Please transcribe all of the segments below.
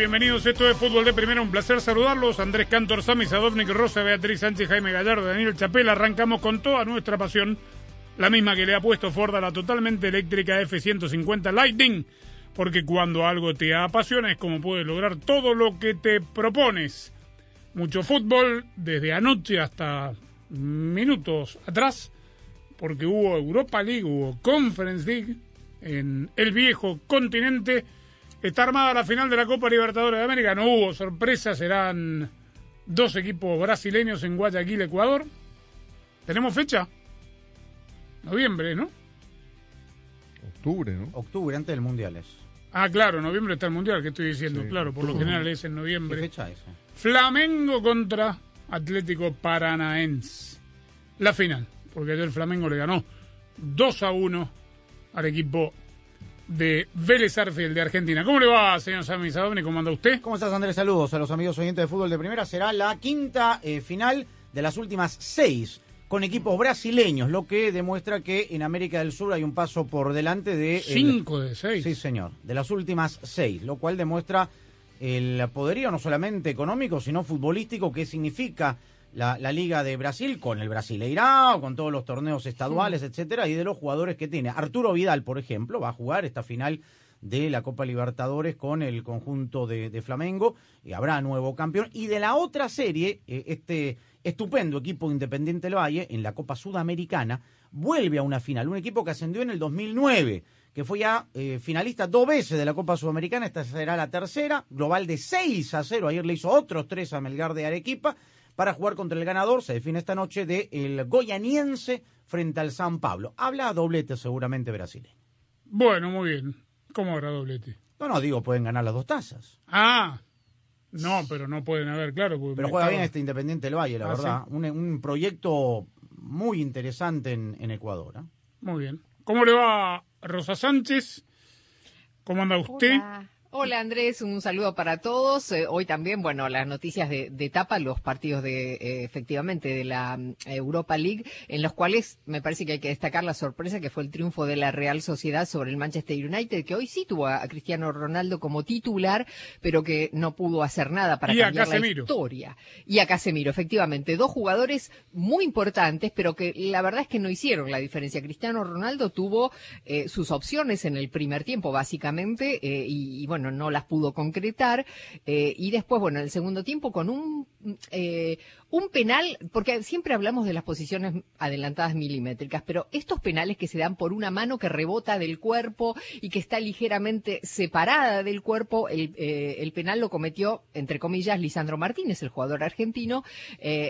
Bienvenidos. Esto es Fútbol de Primera. Un placer saludarlos. Andrés Cantor, Sami Sadovnik, Rosa, Beatriz Sánchez, Jaime Gallardo, Daniel Chapela. Arrancamos con toda nuestra pasión, la misma que le ha puesto Ford a la totalmente eléctrica F-150 Lightning. Porque cuando algo te apasiona es como puedes lograr todo lo que te propones. Mucho fútbol desde anoche hasta minutos atrás. Porque hubo Europa League, hubo Conference League en el viejo continente. Está armada la final de la Copa Libertadores de América. No hubo sorpresa, serán dos equipos brasileños en Guayaquil, Ecuador. ¿Tenemos fecha? Noviembre, ¿no? Octubre, ¿no? Octubre, antes del Mundial es. Ah, claro, noviembre está el Mundial, que estoy diciendo, Sí. claro, por lo general es en ¿Qué noviembre. fecha es? Flamengo contra Atlético Paranaense. La final, porque ayer el Flamengo le ganó 2 a 1 al equipo de Vélez Arfield de Argentina. ¿Cómo le va, señor Sami Sadovni? ¿Cómo anda usted? ¿Cómo estás, Andrés? Saludos a los amigos oyentes de fútbol de primera. Será la quinta eh, final de las últimas seis con equipos brasileños, lo que demuestra que en América del Sur hay un paso por delante de... el- 5 de 6. Sí, señor, de las últimas seis, lo cual demuestra el poderío no solamente económico, sino futbolístico que significa la, la Liga de Brasil con el Brasileirao, con todos los torneos estaduales, etcétera, y de los jugadores que tiene. Arturo Vidal, por ejemplo, va a jugar esta final de la Copa Libertadores con el conjunto de, de Flamengo, y habrá nuevo campeón. Y de la otra serie, eh, este estupendo equipo Independiente del Valle, en la Copa Sudamericana, vuelve a una final, un equipo que ascendió en el 2009 que fue ya eh, finalista dos veces de la Copa Sudamericana, esta será la tercera, global de 6 a 0, ayer le hizo otros tres a Melgar de Arequipa, para jugar contra el ganador, se define esta noche, de el goyaniense frente al San Pablo. Habla doblete seguramente brasileño. Bueno, muy bien. ¿Cómo habrá doblete? No, no, digo, pueden ganar las dos tazas. Ah, no, pero no pueden haber, claro. Pero juega estaba- bien este Independiente del Valle, la Ah, verdad. Un, un proyecto muy interesante en, en Ecuador. ¿eh? Muy bien. ¿Cómo le va Rosa Sánchez? ¿Cómo anda usted? Hola. Hola Andrés, un saludo para todos. Eh, hoy también, bueno, las noticias de, de etapa, los partidos de, eh, efectivamente, de la mm, Europa League, en los cuales me parece que hay que destacar la sorpresa que fue el triunfo de la Real Sociedad sobre el Manchester United, que hoy sí tuvo a, a Cristiano Ronaldo como titular, pero que no pudo hacer nada para Y cambiar la historia. Y a Casemiro, efectivamente, dos jugadores muy importantes, pero que la verdad es que no hicieron la diferencia. Cristiano Ronaldo tuvo eh, sus opciones en el primer tiempo, básicamente, y, y, bueno, no las pudo concretar. eh, y después, bueno, en el segundo tiempo con un, eh, un penal, porque siempre hablamos de las posiciones adelantadas milimétricas, pero estos penales que se dan por una mano que rebota del cuerpo y que está ligeramente separada del cuerpo, el, eh, el penal lo cometió, entre comillas, Lisandro Martínez, el jugador argentino,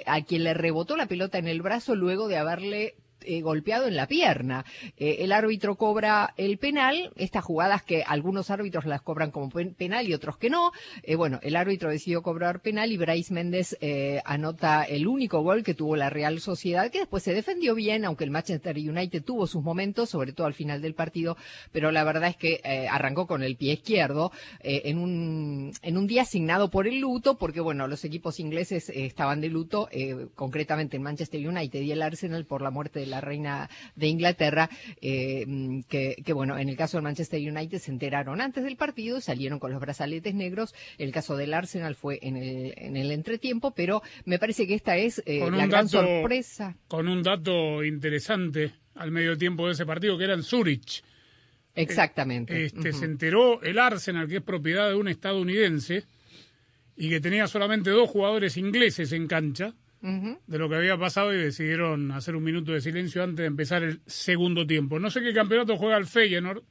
a quien le rebotó la pelota en el brazo luego de haberle eh, golpeado en la pierna. Eh, el árbitro cobra el penal, estas jugadas que algunos árbitros las cobran como pen- penal y otros que no. Eh, bueno, el árbitro decidió cobrar penal y Bryce Méndez anota el único gol que tuvo la Real Sociedad, que después se defendió bien, aunque el Manchester United tuvo sus momentos, sobre todo al final del partido, pero la verdad es que arrancó con el pie izquierdo en, un, día asignado por el luto, porque bueno, los equipos ingleses estaban de luto, concretamente el Manchester United y el Arsenal por la muerte de la reina de Inglaterra, eh, mm, que, que, bueno, en el caso del Manchester United se enteraron antes del partido, salieron con los brazaletes negros, el caso del Arsenal fue en el, en el entretiempo, pero me parece que esta es eh, la gran dato- sorpresa. Con un dato interesante al medio tiempo de ese partido, que era en Zurich. Exactamente. Este, Ujú. Se enteró el Arsenal, que es propiedad de un estadounidense, y que tenía solamente dos jugadores ingleses en cancha, De lo que había pasado y decidieron hacer un minuto de silencio antes de empezar el segundo tiempo. No sé qué campeonato juega el Feyenoord.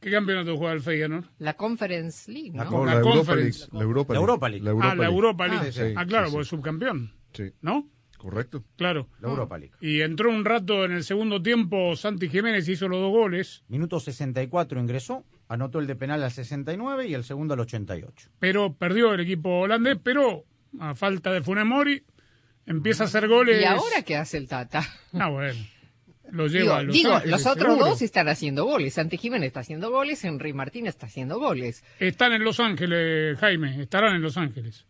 ¿Qué campeonato juega el Feyenoord? La Conference League, ¿no? La No, La la, Europa Conference. League, la Europa La League. Europa League. La ah, Europa la League. Europa League. Ah, Ah, sí, claro, sí, porque es subcampeón, Sí, ¿no? correcto. Claro. La Europa League. Y entró un rato en el segundo tiempo Santi Jiménez hizo los dos goles, Minuto 64 ingresó, anotó el de penal al 69 y el segundo al 88. pero perdió el equipo holandés, pero a falta de Funes Mori empieza a hacer goles. ¿Y ahora qué hace el Tata? Ah, bueno. Lo lleva Digo, a Los digo, Ángeles, los otros seguro. dos están haciendo goles. Santi Jiménez está haciendo goles, Henry Martínez está haciendo goles. Están en Los Ángeles, Jaime, estarán en Los Ángeles.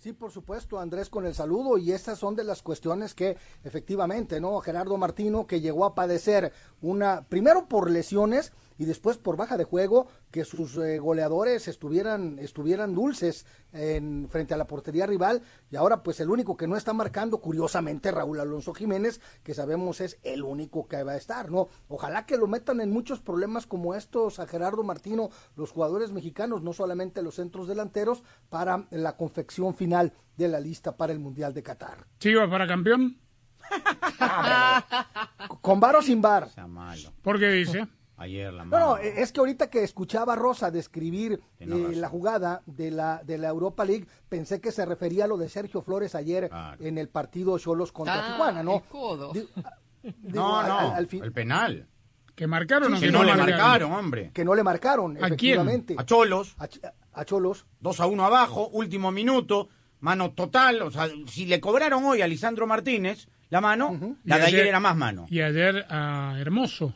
Sí, por supuesto, Andrés, con el saludo. Y estas son de las cuestiones que efectivamente, ¿no? Gerardo Martino, que llegó a padecer una, primero por lesiones y después por baja de juego, que sus eh, goleadores estuvieran, estuvieran dulces en, frente a la portería rival. Y ahora, pues el único que no está marcando, curiosamente, Raúl Alonso Jiménez, que sabemos es el único que va a estar, ¿no? Ojalá que lo metan en muchos problemas como estos a Gerardo Martino, los jugadores mexicanos, no solamente los centros delanteros, para la confección final de la lista para el Mundial de Qatar. Chivas para campeón. ¿Con bar o sin bar? Sea malo. ¿Por qué dice? Ayer la No, mano. no, es que ahorita que escuchaba a Rosa describir eh, la jugada de la, de la Europa League, pensé que se refería a lo de Sergio Flores ayer Claro. en el partido Cholos contra Ah, Tijuana, ¿no? el codo. Ah, digo, No, al- no, al- al fin- el penal. ¿Que marcaron Sí, que Que no, no le marcaron? marcaron, hombre. que no le marcaron, quién? efectivamente. A Cholos, A, Ch- a Cholos. 2 a 1 abajo, último minuto, mano total. O sea, si le cobraron hoy a Lisandro Martínez la mano, la Y de ayer ayer- era más mano. Y ayer a Hermoso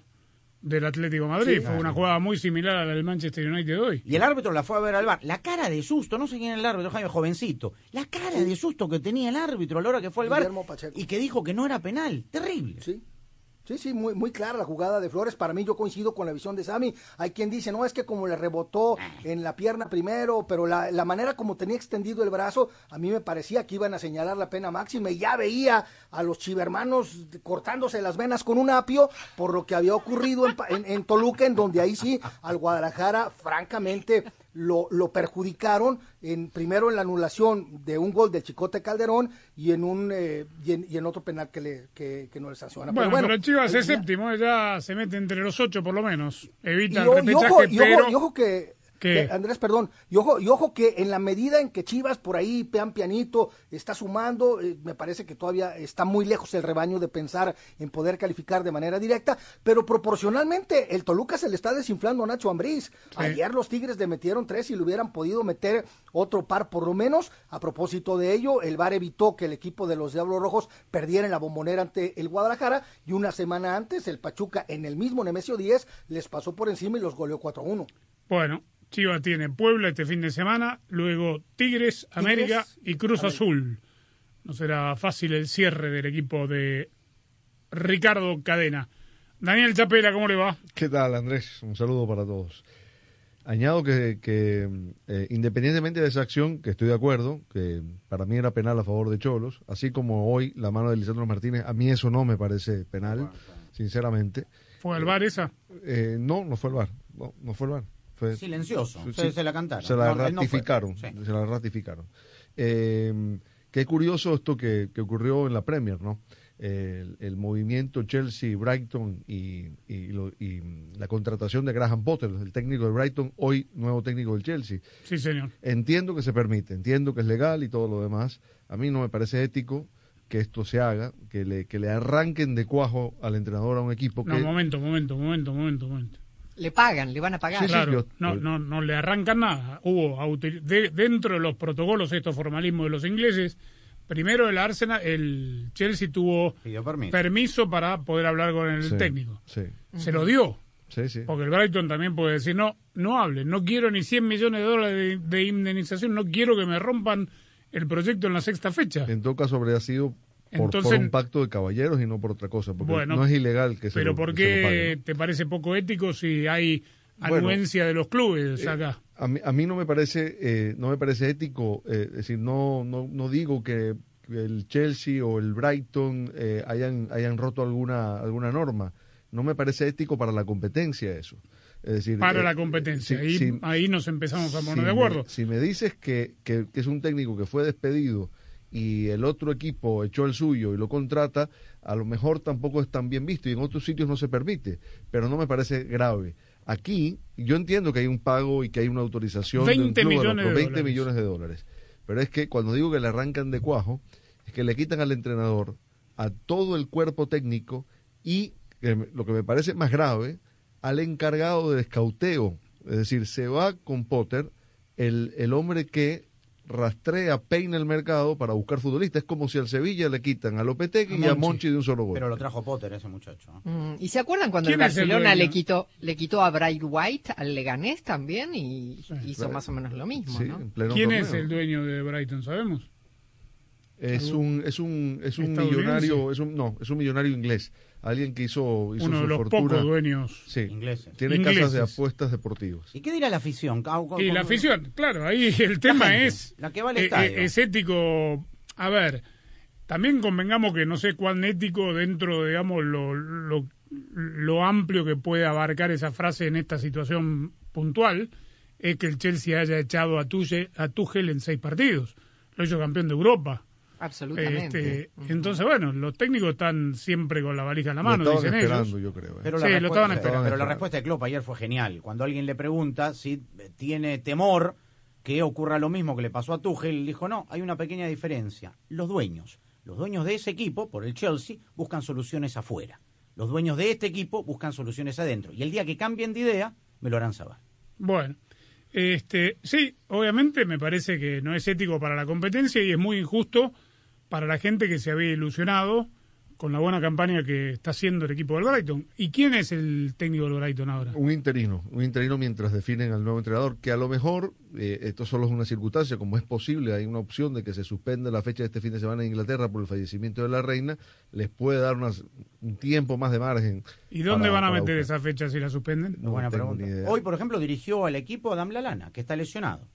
del Atlético de Madrid. Fue una jugada muy similar a la del Manchester United hoy. Y el árbitro la fue a ver al bar. La cara de susto, no sé quién era el árbitro, Jaime, jovencito. La cara de susto que tenía el árbitro a la hora que fue al bar y que dijo que no era penal. Terrible. Sí. Sí, sí, muy, muy clara la jugada de Flores. Para mí yo coincido con la visión de Sammy. Hay quien dice, no, es que como le rebotó en la pierna primero, pero la, la manera como tenía extendido el brazo, a mí me parecía que iban a señalar la pena máxima y ya veía a los chivermanos cortándose las venas con un apio por lo que había ocurrido en, en- en Toluca, en donde ahí sí al Guadalajara, francamente, lo, lo perjudicaron en primero en la anulación de un gol del Chicote Calderón y en un eh, y, en, y en otro penal que le que, que no le sanciona. Bueno, pero, Chivas al es séptimo, ya se mete entre los ocho por lo menos. Evita y, el repechaje, y ojo- pero... y ojo que, Andrés, perdón, y ojo, y ojo que en la medida en que Chivas por ahí, pean pianito, está sumando, eh, me parece que todavía está muy lejos el rebaño de pensar en poder calificar de manera directa, pero proporcionalmente el Toluca se le está desinflando a Nacho Ambriz. Ayer los Tigres le metieron tres y le hubieran podido meter otro par por lo menos. A propósito de ello, el VAR evitó que el equipo de los Diablos Rojos perdiera en la bombonera ante el Guadalajara y una semana antes el Pachuca en el mismo Nemesio 10 les pasó por encima y los goleó 4-1. Bueno, Chivas tiene Puebla este fin de semana, luego Tigres, América y Cruz Azul. No será fácil el cierre del equipo de Ricardo Cadena. Daniel Chapela, ¿cómo le va? ¿Qué tal, Andrés? Un saludo para todos. Añado que, que, eh, independientemente de esa acción, que estoy de acuerdo, que para mí era penal a favor de Cholos, así como hoy la mano de Lisandro Martínez, a mí eso no me parece penal, sinceramente. ¿Fue al bar esa? Eh, no, no fue el VAR. No, no fue el VAR. Fue, Silencioso. Sí, se, la cantaron. Se la No, no ratificaron. Sí. Se la ratificaron. Eh, qué curioso esto que, que ocurrió en la Premier, ¿no? El, el movimiento Chelsea-Brighton y, y, lo- y la contratación de Graham Potter, el técnico de Brighton, hoy nuevo técnico del Chelsea. Sí, señor. Entiendo que se permite, entiendo que es legal y todo lo demás. A mí no me parece ético que esto se haga, que le, que le arranquen de cuajo al entrenador a un equipo No, que... momento, momento, momento, momento, momento. Le pagan, le van a pagar. Sí. Claro, no, no, no le arrancan nada. Hubo de- dentro de los protocolos, estos formalismos de los ingleses, primero el Arsenal, el Chelsea tuvo permiso. permiso para poder hablar con el Sí, técnico. Sí, Se lo dio, sí, sí. porque el Brighton también puede decir, no, no hable, no quiero ni 100 millones de dólares de, de indemnización, no quiero que me rompan el proyecto en la sexta fecha. En todo caso habría sido por, Entonces- por un pacto de caballeros y no por otra cosa, porque Bueno, no es ilegal que se Pero lo, ¿por qué te parece poco ético si hay Bueno, anuencia de los clubes acá? A mí, a mí no me parece eh, no me parece ético, eh, es decir, no, no, no digo que el Chelsea o el Brighton eh, hayan, hayan roto alguna, alguna norma. No me parece ético para la competencia eso. Es decir, Para eh, la competencia. si- ahí, si- ahí nos empezamos a poner si de me- acuerdo. si me dices que, que- que es un técnico que fue despedido y el otro equipo echó el suyo y lo contrata, a lo mejor tampoco es tan bien visto y en otros sitios no se permite, pero no me parece grave. Aquí yo entiendo que hay un pago y que hay una autorización 20 de un millones otro, de 20 dólares. millones de dólares. Pero es que cuando digo que le arrancan de cuajo, es que le quitan al entrenador, a todo el cuerpo técnico y, lo que me parece más grave, al encargado de escauteo. Es decir, se va con Potter, el, el hombre que rastrea, peina el mercado para buscar futbolistas. Es como si al Sevilla le quitan a Lopetegui y a Monchi. De un solo gol. Pero lo trajo Potter ese muchacho. Mm, ¿Y se acuerdan cuando el ¿Quién es el Barcelona le quitó le quitó a Bright White al Leganés también y hizo claro. más o menos lo mismo, Sí, ¿no? ¿Quién torneo. es el dueño de Brighton? ¿Sabemos? Es un, es un, es un millonario, es un, no, es un millonario inglés. Alguien que hizo, hizo Uno su de los fortuna. pocos dueños. Sí, Ingleses. tiene Ingleses. casas de apuestas deportivas. ¿Y qué dirá la afición? Ah, ¿cómo- Y la afición, claro, ahí el tema gente, es, la que va al eh, estadio. eh, es ético. A ver, también convengamos que no sé cuán ético dentro, digamos, lo, lo, lo amplio que puede abarcar esa frase en esta situación puntual, es que el Chelsea haya echado a Tuchel, a Tuchel en seis partidos. Lo hizo campeón de Europa. Absolutamente. Este, entonces, bueno, los técnicos están siempre con la valija en la mano, lo dicen esperando, ellos. yo creo. ¿eh? Pero, Sí, la lo respuesta, estaban esperando. pero la respuesta de Klopp ayer fue genial. Cuando alguien le pregunta si tiene temor que ocurra lo mismo que le pasó a Tuchel, él dijo, no, hay una pequeña diferencia. Los dueños, los dueños de ese equipo, por el Chelsea, buscan soluciones afuera. Los dueños de este equipo buscan soluciones adentro. Y el día que cambien de idea, me lo harán saber. Bueno, este, sí, obviamente me parece que no es ético para la competencia y es muy injusto para la gente que se había ilusionado con la buena campaña que está haciendo el equipo del Brighton. ¿Y quién es el técnico del Brighton ahora? Un interino, un interino mientras definen al nuevo entrenador, que a lo mejor, eh, esto solo es una circunstancia, como es posible, hay una opción de que se suspenda la fecha de este fin de semana en Inglaterra por el fallecimiento de la reina, les puede dar unas- un tiempo más de margen. ¿Y dónde para- van a meter buscar. esa fecha si la suspenden? No Buena pregunta. Hoy, por ejemplo, dirigió al equipo Adam Lalana, que está lesionado.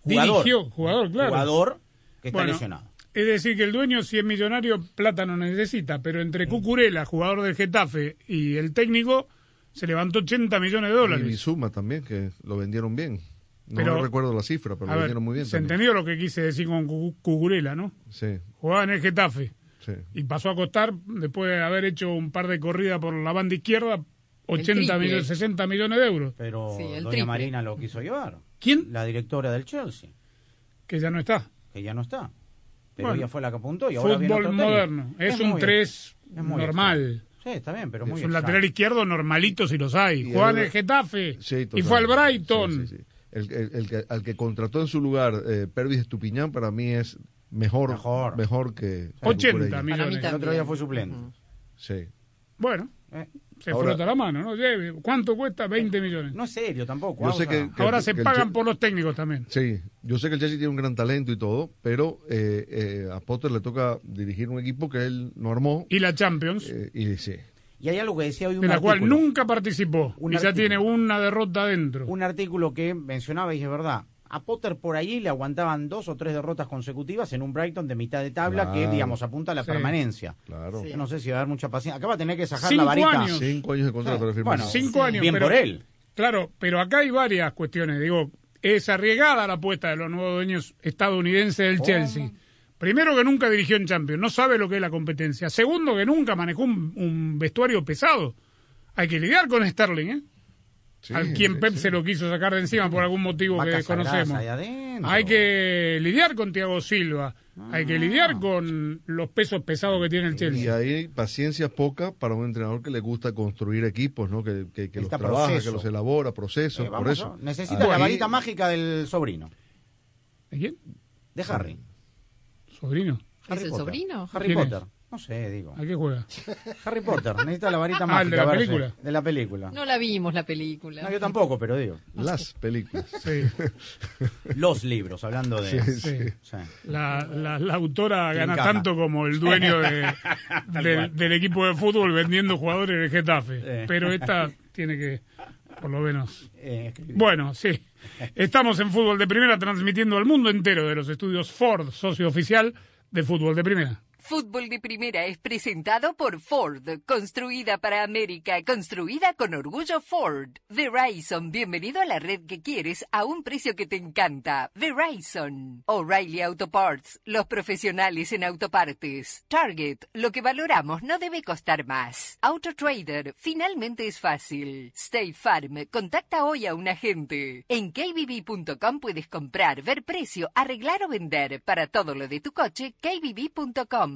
Jugador. Dirigió, jugador, claro. Jugador que está Bueno, lesionado. Es decir, que el dueño, si es millonario, plata no necesita, pero entre Cucurella, jugador del Getafe, y el técnico, se levantó 80 millones de Y dólares. Bizuma también, que lo vendieron bien. No Pero- recuerdo la cifra, pero lo ver, vendieron muy bien se también. entendió lo que quise decir con Cu- Cucurella, ¿no? Sí, Jugaba en el Getafe sí. y pasó a costar, después de haber hecho un par de corridas por la banda izquierda, 80 triple. millones, 60 millones de euros. Pero Sí, Doña triple. Marina lo quiso llevar. ¿Quién? La directora del Chelsea, Que ya no está. que ya no está. Pero Bueno, ella fue la que apuntó y ahora viene Fútbol otro técnico. moderno. Es, un muy- 3 es muy normal. extraño. Sí, está bien, pero muy Es un extraño. lateral izquierdo normalito si los hay. Y Juega en el- Getafe Sí, y fue al Brighton. Sí, sí, sí. El, el- el que, al que contrató en su lugar eh, Pervis Estupiñán para mí es mejor Mejor. mejor, que 80 Cucurella. Para mí millones. El otro día fue suplente. Ujú. Sí. Bueno, Eh, se Ahora- frota la mano, ¿no? Lleve. ¿Cuánto cuesta? 20 millones. No es serio tampoco. Yo sé que- Ahora que- se pagan por los técnicos también. Sí, yo sé que el Chelsea tiene un gran talento y todo, pero eh, eh, a Potter le toca dirigir un equipo que él no armó. Y la Champions, eh, y sí, Y hay algo que decía hoy un de la cual nunca participó. Un y ya tiene una derrota adentro. Un artículo que mencionaba y es verdad. A Potter por allí le aguantaban dos o tres derrotas consecutivas en un Brighton de mitad de tabla que, Claro. digamos, apunta a la Sí. permanencia. claro. Sí. Yo no sé si va a haber mucha paciencia. Acá va a tener que sacar Cinco la varita. años. Cinco años de contrato firmó. Bueno, Cinco años. Bien pero- por él. Claro, pero acá hay varias cuestiones. Digo, es arriesgada la apuesta de los nuevos dueños estadounidenses del Chelsea. Primero que nunca dirigió en Champions, no sabe lo que es la competencia. Segundo que nunca manejó un, un vestuario pesado. Hay que lidiar con Sterling, ¿eh? Sí, Al quien Pep sí. se lo quiso sacar de encima por algún motivo que desconocemos. Hay que lidiar con Thiago Silva. Hay Ah. que lidiar con los pesos pesados que tiene el Y Chelsea. hay paciencia poca para un entrenador que le gusta construir equipos, ¿no? Que, que, que los trabaja, proceso. que los elabora, procesos, Eh, por eso. ¿no? Necesita la y- varita mágica del sobrino. ¿De quién? De Harry. Sobrino. ¿Es Harry el Potter. sobrino? Harry ¿Quién es? No sé, digo. ¿A qué juega? Harry Potter. Necesita la varita Ah, mágica. el de la película. De la película. No la vimos la película. No, yo tampoco, pero digo. Las películas. Sí. Los libros, hablando de. Sí, Sí. Sí. La, la, la autora gana tanto como el dueño de- del, equipo de fútbol vendiendo jugadores de Getafe. Sí. Pero esta tiene que, por lo menos. Eh. Bueno, sí. Estamos en Fútbol de Primera transmitiendo al mundo entero de los estudios Ford, socio oficial de Fútbol de Primera. Fútbol de Primera es presentado por Ford, construida para América, construida con orgullo Ford. Verizon, bienvenido a la red que quieres a un precio que te encanta. Verizon. O'Reilly Auto Parts, los profesionales en autopartes. Target, lo que valoramos no debe costar más. AutoTrader, finalmente es fácil. State Farm, contacta hoy a un agente. En kbb.com puedes comprar, ver precio, arreglar o vender. Para todo lo de tu coche, kbb.com.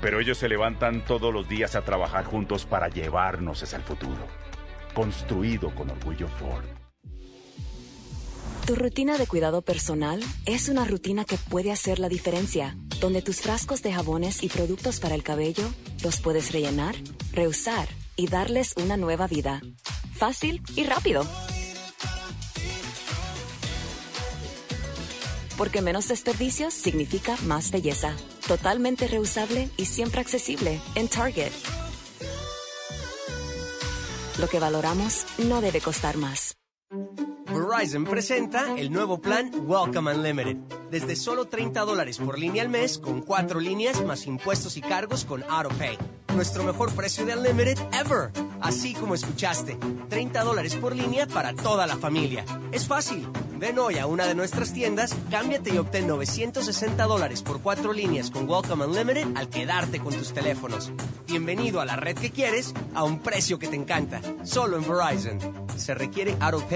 pero ellos se levantan todos los días a trabajar juntos para llevarnos hacia el futuro. Construido con orgullo Ford. Tu rutina de cuidado personal es una rutina que puede hacer la diferencia, donde tus frascos de jabones y productos para el cabello los puedes rellenar, reusar y darles una nueva vida. Fácil y rápido. Porque menos desperdicios significa más belleza. Totalmente reusable y siempre accesible en Target. Lo que valoramos no debe costar más. Verizon presenta el nuevo plan Welcome Unlimited. Desde solo 30 dólares por línea al mes, con cuatro líneas más impuestos y cargos con AutoPay. Nuestro mejor precio de Unlimited ever. Así como escuchaste, 30 dólares por línea para toda la familia. Es fácil. Ven hoy a una de nuestras tiendas, cámbiate y obtén 960 dólares por cuatro líneas con Welcome Unlimited al quedarte con tus teléfonos. Bienvenido a la red que quieres a un precio que te encanta. Solo en Verizon. Se requiere AutoPay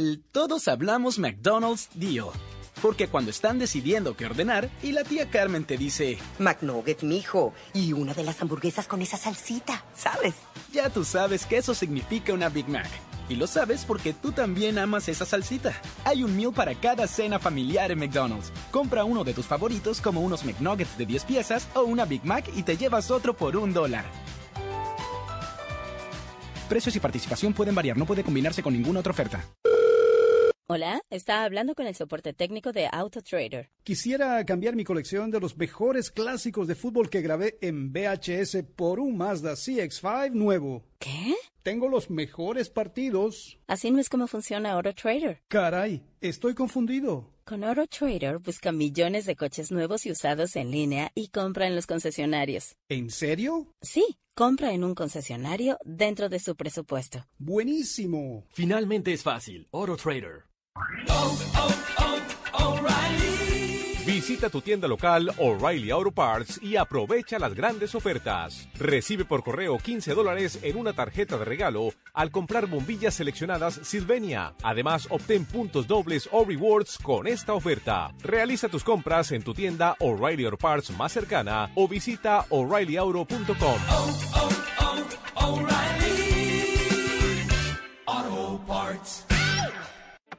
El Todos Hablamos McDonald's Deal. Porque cuando están decidiendo qué ordenar y la tía Carmen te dice... McNugget, mijo. Y una de las hamburguesas con esa salsita, ¿sabes? Ya tú sabes que eso significa una Big Mac. Y lo sabes porque tú también amas esa salsita. Hay un meal para cada cena familiar en McDonald's. Compra uno de tus favoritos como unos McNuggets de 10 piezas o una Big Mac y te llevas otro por un dólar. Precios y participación pueden variar, no puede combinarse con ninguna otra oferta. Hola, está hablando con el soporte técnico de AutoTrader. Quisiera cambiar mi colección de los mejores clásicos de fútbol que grabé en VHS por un Mazda CX5 nuevo. ¿Qué? Tengo los mejores partidos. Así no es como funciona AutoTrader. Caray, estoy confundido. Con AutoTrader busca millones de coches nuevos y usados en línea y compra en los concesionarios. ¿En serio? Sí, compra en un concesionario dentro de su presupuesto. Buenísimo. Finalmente es fácil. AutoTrader. Visita tu tienda local O'Reilly Auto Parts y aprovecha las grandes ofertas. Recibe por correo 15 dólares en una tarjeta de regalo al comprar bombillas seleccionadas Sylvania. Además, obtén puntos dobles o rewards con esta oferta. Realiza tus compras en tu tienda O'Reilly Auto Parts más cercana o visita o'ReillyAuto.com.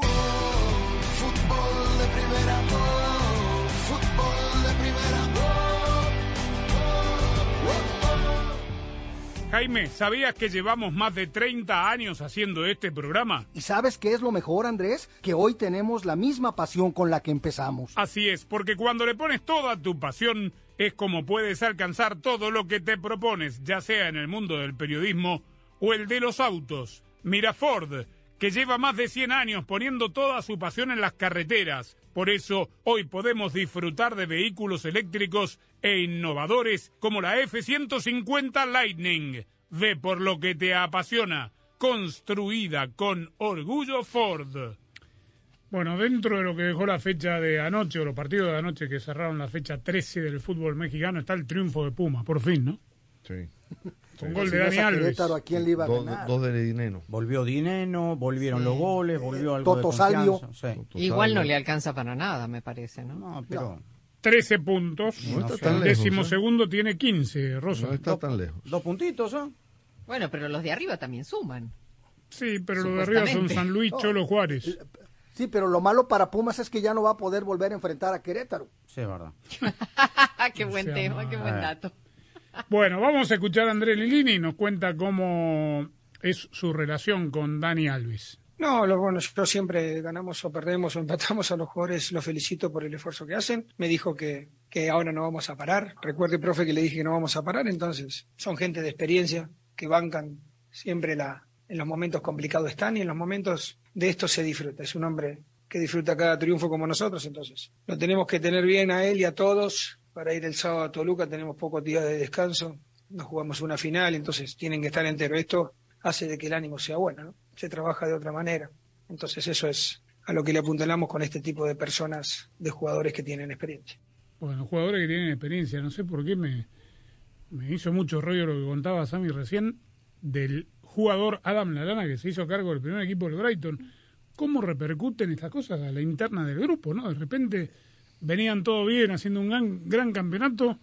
Fútbol de primera, fútbol de primera, Jaime, ¿sabías que llevamos más de 30 años haciendo este programa? ¿Y sabes qué es lo mejor, Andrés? Que hoy tenemos la misma pasión con la que empezamos. Así es, porque cuando le pones toda tu pasión, es como puedes alcanzar todo lo que te propones, ya sea en el mundo del periodismo o el de los autos. Mira Ford, que lleva más de 100 años poniendo toda su pasión en las carreteras. Por eso, hoy podemos disfrutar de vehículos eléctricos e innovadores como la F-150 Lightning. Ve por lo que te apasiona. Construida con orgullo Ford. Bueno, dentro de lo que dejó la fecha de anoche, o los partidos de anoche que cerraron la fecha 13 del fútbol mexicano, está el triunfo de Puma, por fin, ¿no? Sí. Con gol de Dani Alves. ¿a quién le iba a Dos, ganar? dos de Dineno. Volvió Dineno, volvieron los goles, volvió algo Toto de Salvio. sí. Igual no le alcanza para nada, me parece, ¿no? No, pero 13 puntos. No está el tan lejos, décimo ¿eh? segundo tiene 15, Rosa. No está tan lejos. dos puntitos, ¿eh? Bueno, pero los de arriba también suman. Sí, pero los de arriba son. San Luis, Cholo Juárez. Sí, pero lo malo para Pumas es que ya no va a poder volver a enfrentar a Querétaro. Sí, es verdad. qué buen tema, qué buen dato. Bueno, vamos a escuchar a Andrés Lilini y nos cuenta cómo es su relación con Dani Alves. No, lo bueno, yo siempre ganamos o perdemos o empatamos a los jugadores, los felicito por el esfuerzo que hacen. Me dijo que, que ahora no vamos a parar. Recuerde, profe, que le dije que no vamos a parar, entonces son gente de experiencia que bancan siempre la, en los momentos complicados están y en los momentos de esto se disfruta. Es un hombre que disfruta cada triunfo como nosotros, entonces lo tenemos que tener bien a él y a todos. Para ir el sábado a Toluca tenemos pocos días de descanso, nos jugamos una final, entonces tienen que estar enteros. Esto hace de que el ánimo sea bueno, ¿no? Se trabaja de otra manera. Entonces eso es a lo que le apuntalamos con este tipo de personas, de jugadores que tienen experiencia. Bueno, jugadores que tienen experiencia, no sé por qué me, me hizo mucho rollo lo que contaba Sammy recién del jugador Adam Lalana que se hizo cargo del primer equipo del Brighton. ¿Cómo repercuten estas cosas a la interna del grupo, no? De repente venían todo bien haciendo un gran, gran campeonato,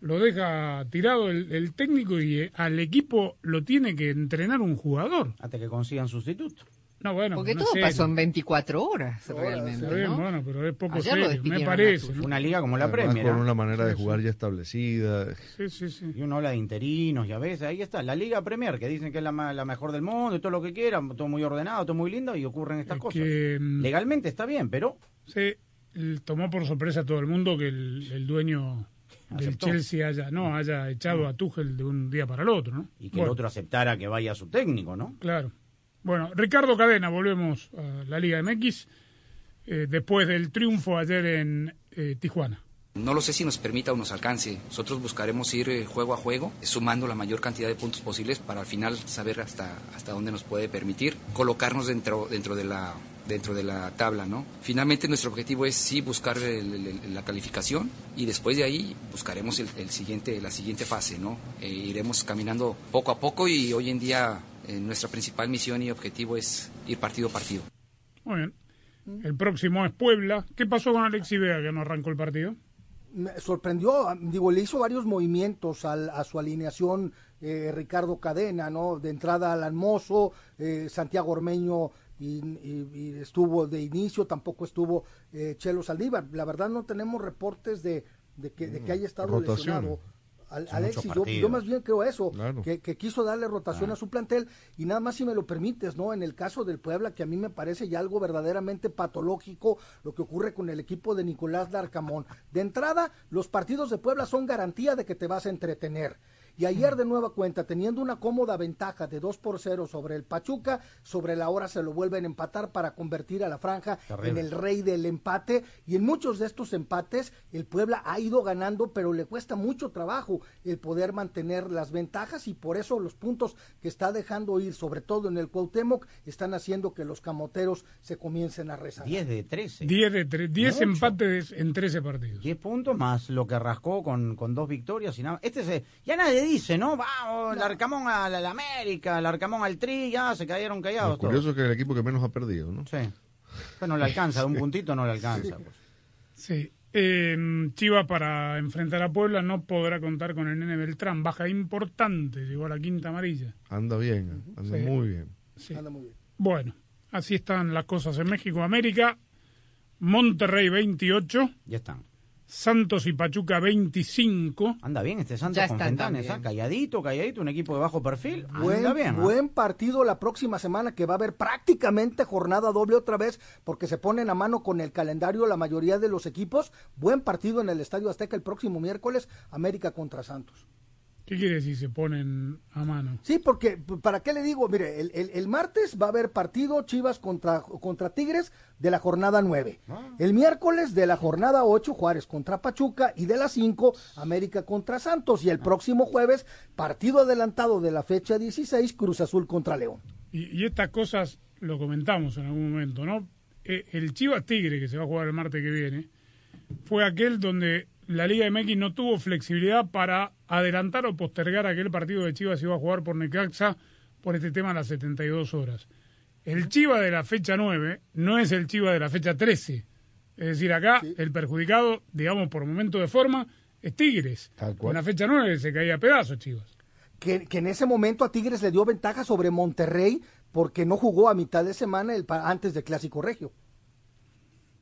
lo deja tirado el, el técnico y eh, al equipo lo tiene que entrenar un jugador. Hasta que consigan sustituto. No, bueno, Porque no todo pasó en 24 horas, realmente, Está bien, ¿no? bueno, pero es poco serio, me parece. Una liga como la Además, Premier. con ¿eh? una manera de jugar sí. ya establecida. Sí, sí, sí. Y uno habla de interinos y a veces ahí está, la Liga Premier, que dicen que es la, la mejor del mundo y todo lo que quieran, todo muy ordenado, todo muy lindo y ocurren estas Es cosas. que, mm, Legalmente está bien, pero Sí, tomó por sorpresa a todo el mundo que el, el dueño del Aceptó. Chelsea haya, no, haya echado a Tuchel de un día para el otro, ¿no? y que Bueno, el otro aceptara que vaya su técnico, ¿no? Claro. Bueno, Ricardo Cadena, volvemos a la Liga MX eh, después del triunfo ayer en eh, Tijuana. No lo sé si nos permita o nos alcance. Nosotros buscaremos ir eh, juego a juego, sumando la mayor cantidad de puntos posibles para al final saber hasta, hasta dónde nos puede permitir colocarnos dentro, dentro, de la, dentro de la tabla. ¿no? Finalmente nuestro objetivo es sí buscar el- el- el- la calificación y después de ahí buscaremos el, el siguiente, la siguiente fase. ¿no? Eh, iremos caminando poco a poco y hoy en día eh, nuestra principal misión y objetivo es ir partido a partido. Muy bien. El próximo es Puebla. ¿Qué pasó con Alexi Vega que no arrancó el partido? me sorprendió, digo, le hizo varios movimientos al- a su alineación eh, Ricardo Cadena, ¿no? De entrada Alan Mozo, eh, Santiago Ormeño y, y- y estuvo de inicio, tampoco estuvo eh, Chelo Saldívar. La verdad no tenemos reportes de, de, que, de que haya estado Rotación. lesionado. Al- Alexis, yo, yo más bien creo eso, Claro. que, que quiso darle rotación a su plantel y nada más si me lo permites, ¿no? En el caso del Puebla, que a mí me parece ya algo verdaderamente patológico lo que ocurre con el equipo de Nicolás Larcamón. De entrada, los partidos de Puebla son garantía de que te vas a entretener. Y ayer de nueva cuenta, teniendo una cómoda ventaja de 2 por 0 sobre el Pachuca, sobre la hora se lo vuelven a empatar para convertir a la franja Terrible. en el rey del empate. Y en muchos de estos empates, el Puebla ha ido ganando, pero le cuesta mucho trabajo el poder mantener las ventajas y por eso los puntos que está dejando ir, sobre todo en el Cuauhtémoc, están haciendo que los camoteros se comiencen a rezar. 10 de 13. 10 de tre- 10 Mucho. empates en 13 partidos. 10 puntos más lo que rascó con, con dos victorias y nada. Este se, ya nadie dice, ¿no? Vamos, el Arcamón a la, la América, el Arcamón al Tri, ya se cayeron callados. Lo curioso todos. es que el equipo que menos ha perdido, ¿no? Sí. Pues no le alcanza, de un puntito no le alcanza. pues. Sí. Eh, Chivas para enfrentar a Puebla no podrá contar con el nene Beltrán. Baja importante, llegó a la quinta amarilla. Anda bien, anda Sí. muy bien. Sí. Anda muy bien. Bueno, así están las cosas en México, América. Monterrey 28, Ya están. Santos y Pachuca 25. Anda bien este Santos Ya con están Fentanes. ¿ah? calladito, calladito, un equipo de bajo perfil. Buen, Anda bien. ¿ah? buen partido la próxima semana que va a haber prácticamente jornada doble otra vez porque se ponen a mano con el calendario la mayoría de los equipos. Buen partido en el Estadio Azteca el próximo miércoles, América contra Santos. ¿Qué quiere decir se ponen a mano? Sí, porque, ¿para qué le digo? Mire, el, el- el martes va a haber partido Chivas contra, contra Tigres de la jornada 9. El miércoles de la jornada 8, Juárez contra Pachuca. Y de la 5, América contra Santos. Y el próximo jueves, partido adelantado de la fecha 16, Cruz Azul contra León. Y, y estas cosas lo comentamos en algún momento, ¿no? Eh, el Chivas Tigre, que se va a jugar el martes que viene, fue aquel donde la Liga MX no tuvo flexibilidad para adelantar o postergar aquel partido de Chivas iba a jugar por Necaxa por este tema a las 72 horas. El Chivas de la fecha 9 no es el Chivas de la fecha 13. Es decir, acá el perjudicado, digamos, por momento de forma, es Tigres. En la fecha 9 se caía a pedazos Chivas. Que, que en ese momento a Tigres le dio ventaja sobre Monterrey porque no jugó a mitad de semana el, antes del Clásico Regio.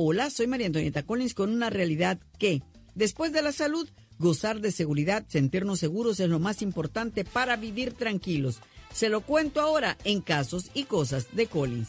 Hola, soy María Antonieta Collins con una realidad que, después de la salud, gozar de seguridad, sentirnos seguros es lo más importante para vivir tranquilos. Se lo cuento ahora en casos y cosas de Collins.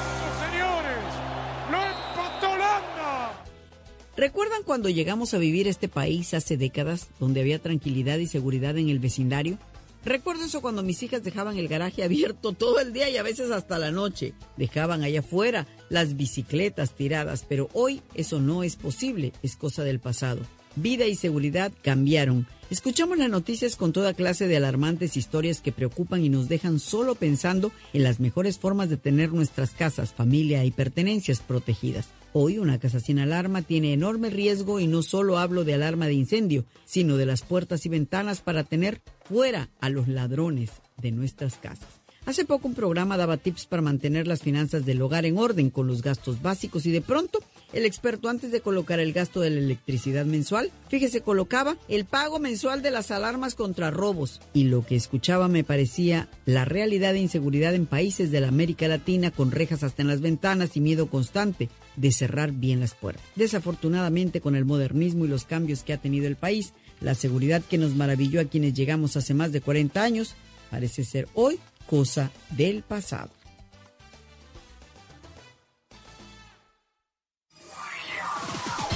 ¿Recuerdan cuando llegamos a vivir este país hace décadas, donde había tranquilidad y seguridad en el vecindario? Recuerdo eso cuando mis hijas dejaban el garaje abierto todo el día y a veces hasta la noche. Dejaban allá afuera las bicicletas tiradas, pero hoy eso no es posible, es cosa del pasado. Vida y seguridad cambiaron. Escuchamos las noticias con toda clase de alarmantes historias que preocupan y nos dejan solo pensando en las mejores formas de tener nuestras casas, familia y pertenencias protegidas. Hoy una casa sin alarma tiene enorme riesgo y no solo hablo de alarma de incendio, sino de las puertas y ventanas para tener fuera a los ladrones de nuestras casas. Hace poco un programa daba tips para mantener las finanzas del hogar en orden con los gastos básicos y de pronto el experto antes de colocar el gasto de la electricidad mensual, fíjese, colocaba el pago mensual de las alarmas contra robos y lo que escuchaba me parecía la realidad de inseguridad en países de la América Latina con rejas hasta en las ventanas y miedo constante de cerrar bien las puertas. Desafortunadamente con el modernismo y los cambios que ha tenido el país, la seguridad que nos maravilló a quienes llegamos hace más de 40 años parece ser hoy cosa del pasado.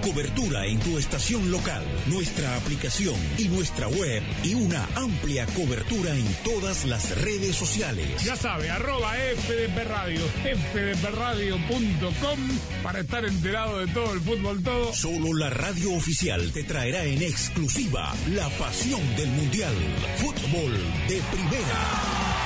cobertura en tu estación local, nuestra aplicación y nuestra web y una amplia cobertura en todas las redes sociales. Ya sabe, arroba FDP Radio, fdpradio.com para estar enterado de todo el fútbol todo. Solo la radio oficial te traerá en exclusiva la pasión del Mundial. Fútbol de primera.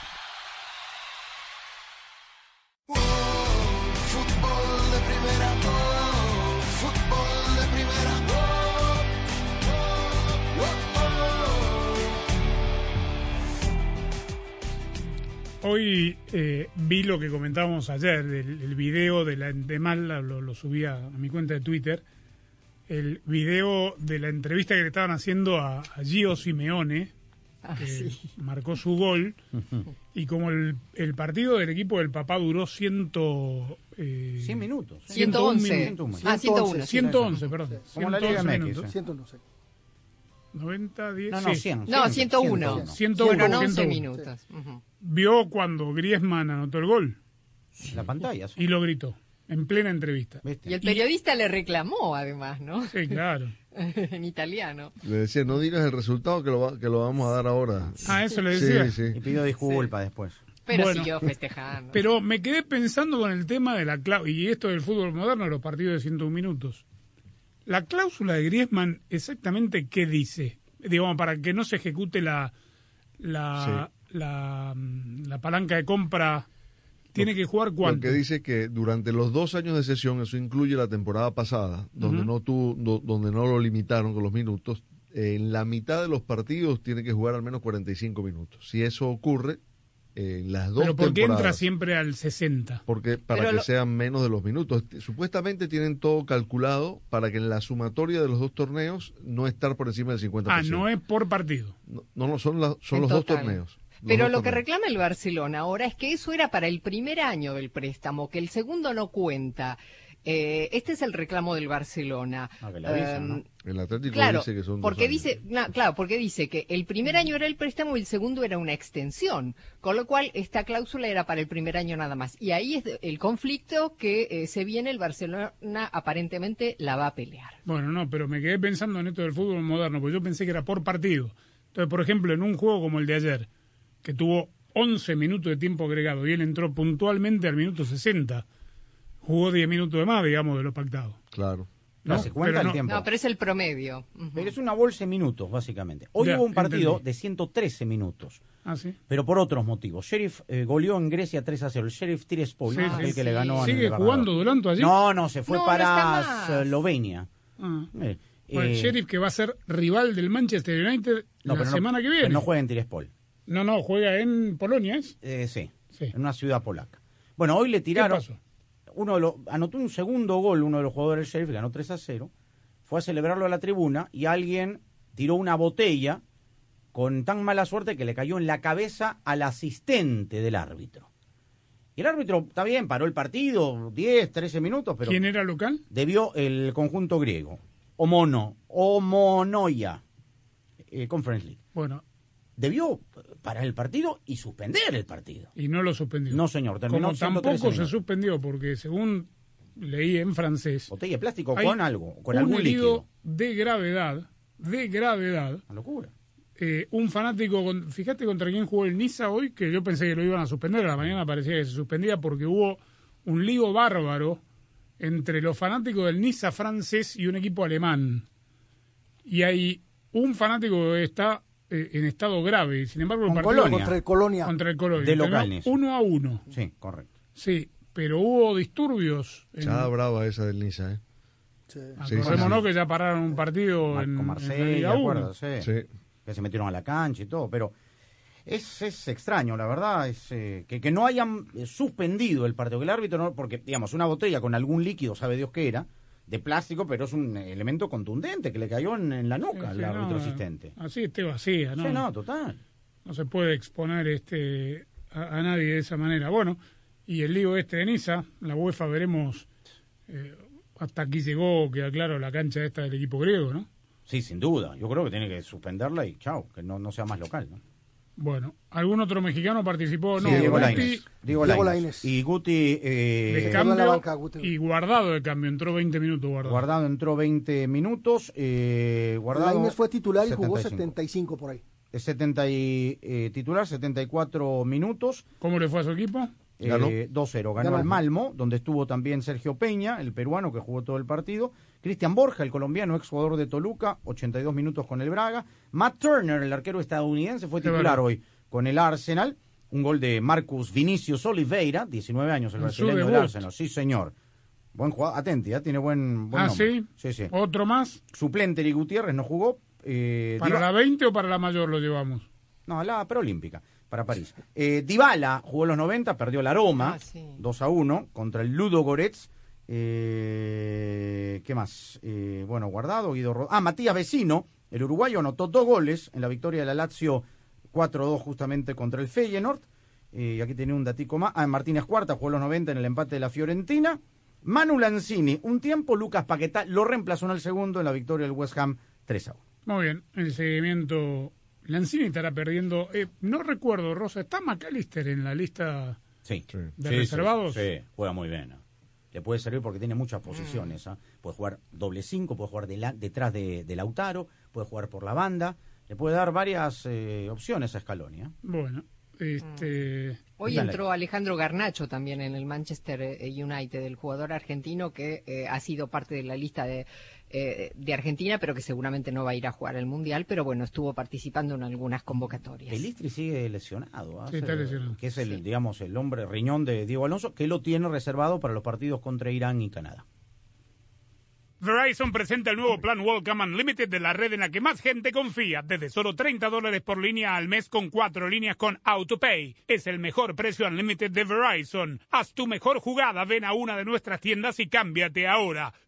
Hoy eh, vi lo que comentábamos ayer, el, el video de la de Mal, lo, lo subí a, a mi cuenta de Twitter, el video de la entrevista que le estaban haciendo a, a Gio Simeone, Ah, que sí. marcó su gol, y como el, el partido del equipo del papá duró ciento... Eh, 100 minutos. 111 111. minutos. Ah, 101. 111, perdón. Como la Liga 111 MX, minutos. sí. 111. 90, 10, No, no, sí. 100. No, 101. 101, Fueron 11 101. minutos. Ujú. Vio cuando Griezmann anotó el gol La pantalla. sí. y lo gritó en plena entrevista. ¿Viste? Y el periodista le reclamó, además, ¿no? Sí, claro. en italiano. Le decía, no digas el resultado que lo, va- que lo vamos a dar ahora. Ah, eso le decía. Sí, sí. Y pidió disculpas después. Pero Bueno. siguió festejando. Pero me quedé pensando con el tema de la cláusula, y esto del fútbol moderno, los partidos de 101 minutos. La cláusula de Griezmann, exactamente qué dice? Digamos, para que no se ejecute la, la, la, mm, la palanca de compra, tiene que jugar cuánto. que dice que durante los dos años de sesión, eso incluye la temporada pasada, donde, no tuvo- do- donde no lo limitaron con los minutos, en la mitad de los partidos tiene que jugar al menos 45 minutos. Si eso ocurre, en las dos Pero ¿por qué entra siempre al 60? porque para Pero que lo- sean menos de los minutos. Supuestamente tienen todo calculado para que en la sumatoria de los dos torneos no estar por encima del 50%. Ah, no es por partido. No, no, no, son, la- son En los dos torneos. Pero lo que reclama el Barcelona ahora es que eso era para el primer año del préstamo, que el segundo no cuenta. Eh, este es el reclamo del Barcelona. Ah, que le avisan, Em, ¿no? El Atlético Claro, dice que son dos porque dice, claro, porque dice que el primer año era el préstamo y el segundo era una extensión, con lo cual esta cláusula era para el primer año nada más. Y ahí es el conflicto que eh, se viene, el Barcelona aparentemente la va a pelear. Bueno, no, pero me quedé pensando en esto del fútbol moderno, porque yo pensé que era por partido. Entonces, por ejemplo, en un juego como el de ayer, que tuvo 11 minutos de tiempo agregado y él entró puntualmente al minuto 60, jugó 10 minutos de más, digamos, de lo pactado. Claro. No, ¿no? se cuenta Pero el no- tiempo. No, pero es el promedio. Pero es una bolsa de minutos, básicamente. Hoy Ya, hubo un partido entendí. de 113 minutos, Ah, sí. pero por otros motivos. Sheriff eh, goleó en Grecia 3 a 0. El Sheriff Tiraspol, Sí, el sí. que le ganó en ¿Sigue el jugando Duranto allí? No, no, se fue para. Eslovenia. Ah. Eh, Bueno, el eh, Sheriff que va a ser rival del Manchester United no, la semana que pero viene. no juega en Tiraspol. no, no, juega en Polonia, ¿es? Eh, sí, Sí. en una ciudad polaca. Bueno, hoy le ¿Qué tiraron. pasó? Uno de los, anotó un segundo gol, uno de los jugadores del Sheriff, ganó 3 a 0. Fue a celebrarlo a la tribuna y alguien tiró una botella con tan mala suerte que le cayó en la cabeza al asistente del árbitro. Y el árbitro, está bien, paró el partido, 10, 13 minutos, pero ¿Quién era local? debió el conjunto griego. Omono, Omonoia, eh, Conference League. Bueno, Debió parar el partido y suspender el partido. y no lo suspendió. No, señor, terminó Como 113 tampoco se suspendió, porque según leí en francés, Botella de plástico con algo, con un algún líquido. de gravedad, de gravedad, Una locura. eh, un fanático, con- fíjate contra quién jugó el Niza hoy, que yo pensé que lo iban a suspender, a la mañana parecía que se suspendía porque hubo un lío bárbaro entre los fanáticos del Niza francés y un equipo alemán. Y hay un fanático que está eh, en estado grave, y sin embargo el partido Colonia. Contra el Colonia. contra el Colonia. De Terminó local, Niza. uno a uno. Sí, correcto. Sí, pero hubo disturbios. en- Echada brava esa del Niza, ¿eh? Sí. Acordémonos sí, sí. que ya pararon un partido en, Con en la Marsella, Liga ¿de 1. acuerdo? Sí. Sí. Que se metieron a la cancha y todo, pero Es, es extraño, la verdad, es eh, que, que no hayan eh, suspendido el partido, que el árbitro no, porque, digamos, una botella con algún líquido, sabe Dios qué era, de plástico, pero es un elemento contundente que le cayó en, en la nuca al Sí, árbitro no, asistente. Así esté vacía, ¿no? Sí, no, total. No se puede exponer este a, a nadie de esa manera. Bueno, y el lío este de Niza, la UEFA veremos eh, hasta aquí llegó, queda claro, la cancha esta del equipo griego, ¿no? Sí, sin duda. Yo creo que tiene que suspenderla y chao, que no, no sea más local, ¿no? Bueno, ¿algún otro mexicano participó? Sí, no, Diego Guti Lainez. Diego Diego Lainez. Y Guti... eh, de cambio y guardado de cambio, entró 20 minutos guardado. Guardado entró 20 minutos. Eh, guardado Lainez fue titular y jugó 75. 75 por ahí. Es 70 y, eh, titular, 74 minutos. ¿Cómo le fue a su equipo? Eh, Ganó. 2-0. Ganó Ganó. al Malmo, donde estuvo también Sergio Peña, el peruano que jugó todo el partido. Cristian Borja, el colombiano, exjugador de Toluca, 82 minutos con el Braga. Matt Turner, el arquero estadounidense, fue titular hoy con el Arsenal. Un gol de Marcus Vinicius Oliveira, 19 años, el brasileño del. Arsenal. Sí, señor. Buen jugador, atenti, ¿eh? tiene buen, buen Ah, nombre. ¿sí? Sí, sí. ¿Otro más? Suplente Eri Gutiérrez no jugó. eh, ¿Para Diva- la 20 o para la mayor lo llevamos? no, la preolímpica, para París. Eh, Dybala jugó en los 90, perdió la Roma, 2 a 1, contra el Ludo Goretz. Eh, ¿Qué más? Eh, bueno, guardado, Guido Ro- Ah, Matías Vecino, el uruguayo, anotó dos goles en la victoria de la Lazio 4-2 justamente contra el Feyenoord. Eh, y aquí tenía un datico más. Ah, Martínez Cuarta jugó los 90 en el empate de la Fiorentina. Manu Lanzini, un tiempo, Lucas Paquetá lo reemplazó en el segundo en la victoria del West Ham 3 a 1. Muy bien, el seguimiento. Lanzini estará perdiendo. eh, no recuerdo, Rosa, ¿está McAllister en la lista Sí. de Sí, reservados? Sí, sí, juega muy bien. ¿no? Le puede servir porque tiene muchas posiciones. ¿ah? Puede jugar doble cinco, puede jugar dela- detrás de, de Lautaro, puede jugar por la banda. Le puede dar varias eh, opciones a Scaloni. ¿eh? Bueno, este. Hoy Dale. entró Alejandro Garnacho también en el Manchester eh, United, el jugador argentino que eh, ha sido parte de la lista de, eh, de Argentina, pero que seguramente no va a ir a jugar el Mundial, pero bueno, estuvo participando en algunas convocatorias. Pelistri sigue lesionado. ¿ah? Sí, está lesionado. Que es el, digamos, el hombre riñón de Diego Alonso, que lo tiene reservado para los partidos contra Irán y Canadá. Verizon presenta el nuevo plan Welcome Unlimited de la red en la que más gente confía. Desde solo 30 dólares por línea al mes con cuatro líneas con AutoPay. Es el mejor precio Unlimited de Verizon. Haz tu mejor jugada, ven a una de nuestras tiendas y cámbiate ahora.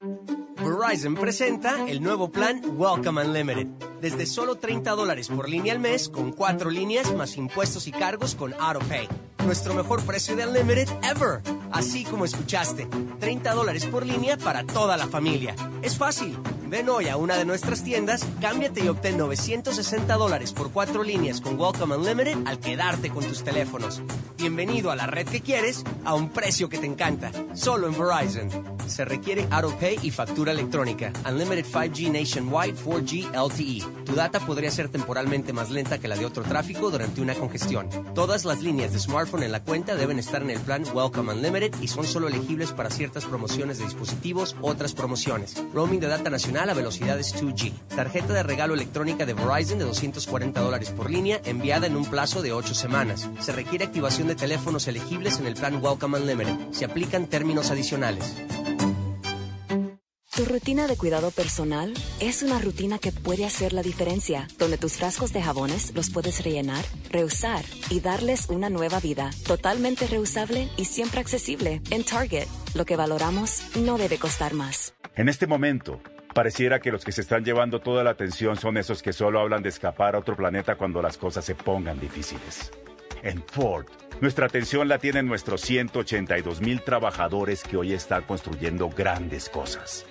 Verizon presenta el nuevo plan Welcome Unlimited. Desde solo 30 dólares por línea al mes, con cuatro líneas más impuestos y cargos con AutoPay. Nuestro mejor precio de Unlimited ever. Así como escuchaste, 30 dólares por línea para toda la familia. Es fácil. Ven hoy a una de nuestras tiendas, cámbiate y obtén 960 dólares por cuatro líneas con Welcome Unlimited al quedarte con tus teléfonos. Bienvenido a la red que quieres a un precio que te encanta. Solo en Verizon. Se requiere AutoPay y factura electrónica. Unlimited 5G Nationwide 4G LTE. Tu data podría ser temporalmente más lenta que la de otro tráfico durante una congestión. Todas las líneas de smartphone en la cuenta deben estar en el plan Welcome Unlimited y son solo elegibles para ciertas promociones de dispositivos, otras promociones. Roaming de data nacional a velocidades 2G. Tarjeta de regalo electrónica de Verizon de 240 dólares por línea enviada en un plazo de 8 semanas. Se requiere activación de teléfonos elegibles en el plan Welcome Unlimited. Se aplican términos adicionales. Tu rutina de cuidado personal es una rutina que puede hacer la diferencia, donde tus frascos de jabones los puedes rellenar, reusar y darles una nueva vida, totalmente reusable y siempre accesible en Target. Lo que valoramos no debe costar más. En este momento, pareciera que los que se están llevando toda la atención son esos que solo hablan de escapar a otro planeta cuando las cosas se pongan difíciles. En Ford, nuestra atención la tienen nuestros 182 mil trabajadores que hoy están construyendo grandes cosas.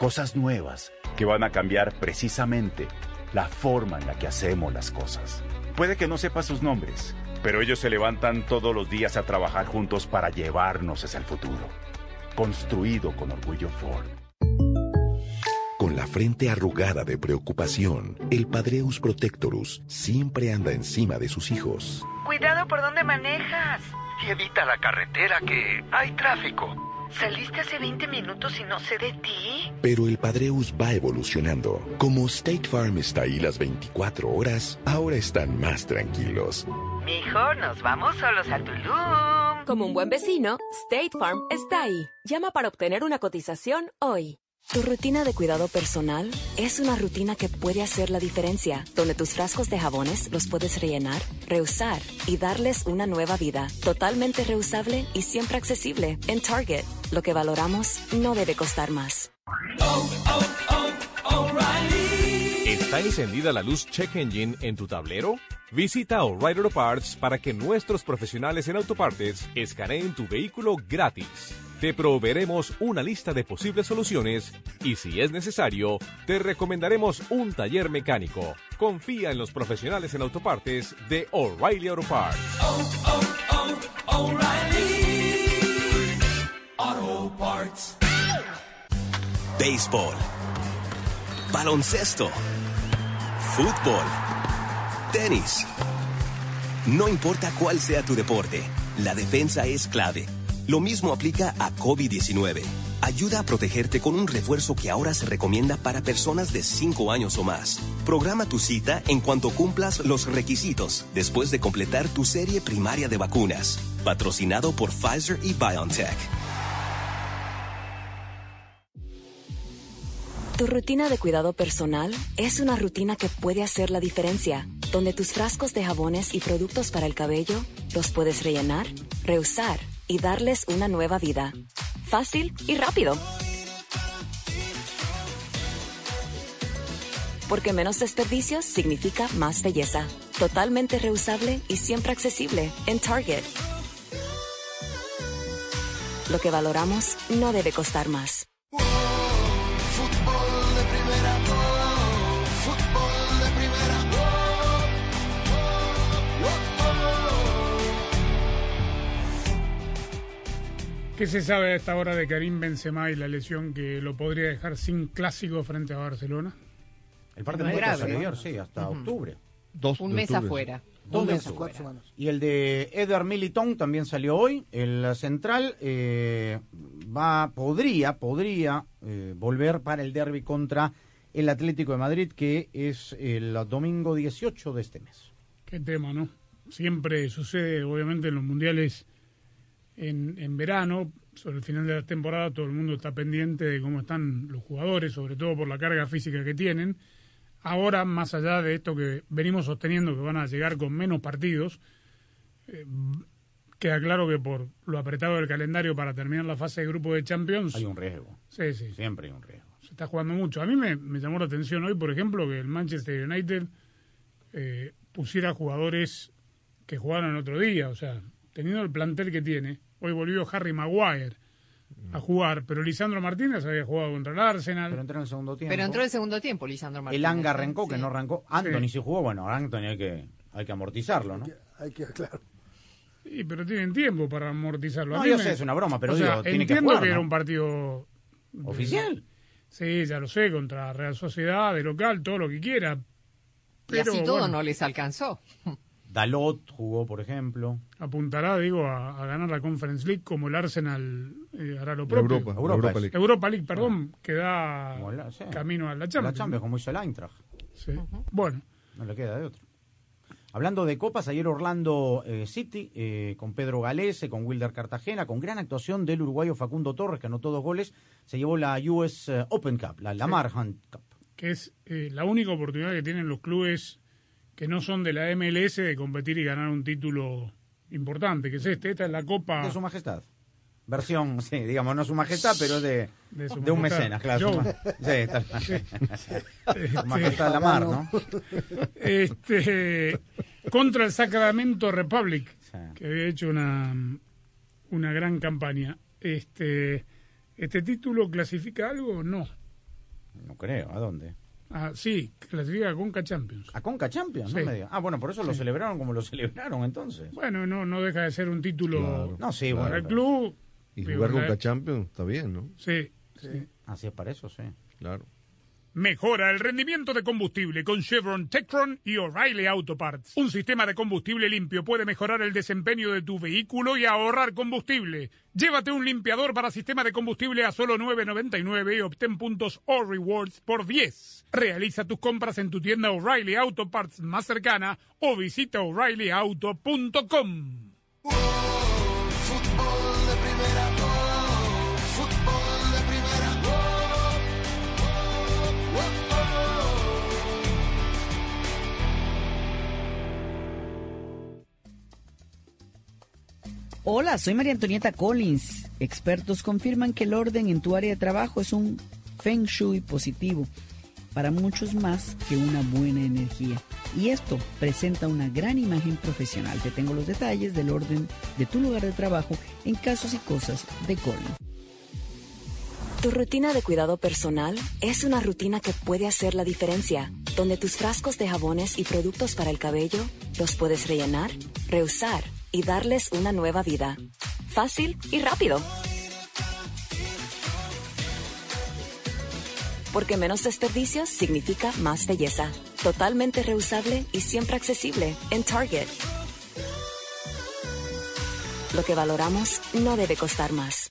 Cosas nuevas que van a cambiar precisamente la forma en la que hacemos las cosas. Puede que no sepa sus nombres, pero ellos se levantan todos los días a trabajar juntos para llevarnos hacia el futuro. Construido con orgullo Ford. Con la frente arrugada de preocupación, el Padreus Protectorus siempre anda encima de sus hijos. Cuidado por donde manejas. Y evita la carretera que hay tráfico. Saliste hace 20 minutos y no sé de ti. Pero el Padreus va evolucionando. Como State Farm está ahí las 24 horas, ahora están más tranquilos. Mijo, nos vamos solos a Tulum. Como un buen vecino, State Farm está ahí. Llama para obtener una cotización hoy. Tu rutina de cuidado personal es una rutina que puede hacer la diferencia, donde tus frascos de jabones los puedes rellenar, reusar y darles una nueva vida, totalmente reusable y siempre accesible en Target. Lo que valoramos no debe costar más. ¿Está encendida la luz Check Engine en tu tablero? Visita O'Reilly Auto Parts para que nuestros profesionales en autopartes escaneen tu vehículo gratis. Te proveeremos una lista de posibles soluciones y si es necesario, te recomendaremos un taller mecánico. Confía en los profesionales en autopartes de O'Reilly Auto Parts. Auto Parts. Béisbol. Baloncesto. Fútbol. Tenis. No importa cuál sea tu deporte, la defensa es clave. Lo mismo aplica a COVID-19. Ayuda a protegerte con un refuerzo que ahora se recomienda para personas de 5 años o más. Programa tu cita en cuanto cumplas los requisitos después de completar tu serie primaria de vacunas. Patrocinado por Pfizer y BioNTech. Tu rutina de cuidado personal es una rutina que puede hacer la diferencia, donde tus frascos de jabones y productos para el cabello los puedes rellenar, reusar y darles una nueva vida. Fácil y rápido. Porque menos desperdicios significa más belleza. Totalmente reusable y siempre accesible en Target. Lo que valoramos no debe costar más. ¿Qué se sabe a esta hora de Karim Benzema y la lesión que lo podría dejar sin clásico frente a Barcelona? El parte médico grave, se le ¿no? sí, hasta octubre. Dos Un mes octubre. afuera. Dos meses. Y el de Edgar Militón también salió hoy. El central eh, va, podría, podría eh, volver para el derby contra el Atlético de Madrid, que es el domingo 18 de este mes. Qué tema, ¿no? Siempre sucede, obviamente, en los mundiales en, en verano, sobre el final de la temporada, todo el mundo está pendiente de cómo están los jugadores, sobre todo por la carga física que tienen. Ahora, más allá de esto que venimos sosteniendo, que van a llegar con menos partidos, eh, queda claro que por lo apretado del calendario para terminar la fase de grupo de Champions, Hay un riesgo. sí, sí, Siempre hay un riesgo. se está jugando mucho. A mí me, me llamó la atención hoy, por ejemplo, que el Manchester United eh, pusiera jugadores que jugaron otro día. O sea, teniendo el plantel que tiene, hoy volvió Harry Maguire a jugar, pero Lisandro Martínez había jugado contra el Arsenal. Pero entró en el segundo tiempo. Pero entró el segundo tiempo, Lisandro Martínez. el Anga arrancó, que Sí. no arrancó. Anthony Sí. jugó. Bueno, Anthony hay que, hay que amortizarlo, ¿no? Hay que, claro. Sí, pero tienen tiempo para amortizarlo. No, yo me- sé, es una broma, pero o sea, digo, tiene que entiendo jugar, que era ¿no? un partido de- ¿Oficial? Sí, ya lo sé, contra Real Sociedad, de local, todo lo que quiera. Y así Pero, todo bueno. no les alcanzó. Dalot jugó, por ejemplo. apuntará, digo, a, a ganar la Conference League como el Arsenal eh, hará lo propio. Europa, League. Europa League, perdón, que da Como la- sí. camino a la La Champions. Champions, como hizo el Eintracht. Sí. Bueno, No le queda de otro. Hablando de copas, ayer Orlando eh, City, eh, con Pedro Galese, con Wilder Cartagena, con gran actuación del uruguayo Facundo Torres, que anotó dos goles, se llevó la US eh, Open Cup, la Lamar Hunt Cup. que es eh, la única oportunidad que tienen los clubes que no son de la MLS de competir y ganar un título importante, que es este. Esta es la Copa De su majestad. Versión, sí, digamos, no su majestad, pero de, De de un mecenas, claro. sí, tal- Este, su majestad Lamar, ¿no? este, contra el Sacramento Republic, que había hecho una, una gran campaña. Este, ¿Este título clasifica algo o no? No creo, ¿a dónde? Ah, sí, clasifica a Conca Champions. ¿A Conca Champions? Sí. No me diga. Ah, bueno, por eso lo celebraron como lo celebraron entonces. Bueno, no, no deja de ser un título Claro. No, sí, para bueno. el club. Y jugar con la- K Champions está bien, ¿no? Sí, sí. Así es para eso, sí. Claro. Mejora el rendimiento de combustible con Chevron Techron y O'Reilly Auto Parts. Un sistema de combustible limpio puede mejorar el desempeño de tu vehículo y ahorrar combustible. Llévate un limpiador para sistema de combustible a solo 9.99 y obtén puntos o rewards por 10. Realiza tus compras en tu tienda O'Reilly Auto Parts más cercana o visita o'ReillyAuto.com. Hola, soy María Antonieta Collins. Expertos confirman que el orden en tu área de trabajo es un feng shui positivo, para muchos más que una buena energía. Y esto presenta una gran imagen profesional. Te tengo los detalles del orden de tu lugar de trabajo en casos y cosas de Collins. Tu rutina de cuidado personal es una rutina que puede hacer la diferencia, donde tus frascos de jabones y productos para el cabello los puedes rellenar, reusar y darles una nueva vida. Fácil y rápido. Porque menos desperdicios significa más belleza. Totalmente reusable y siempre accesible en Target. Lo que valoramos no debe costar más.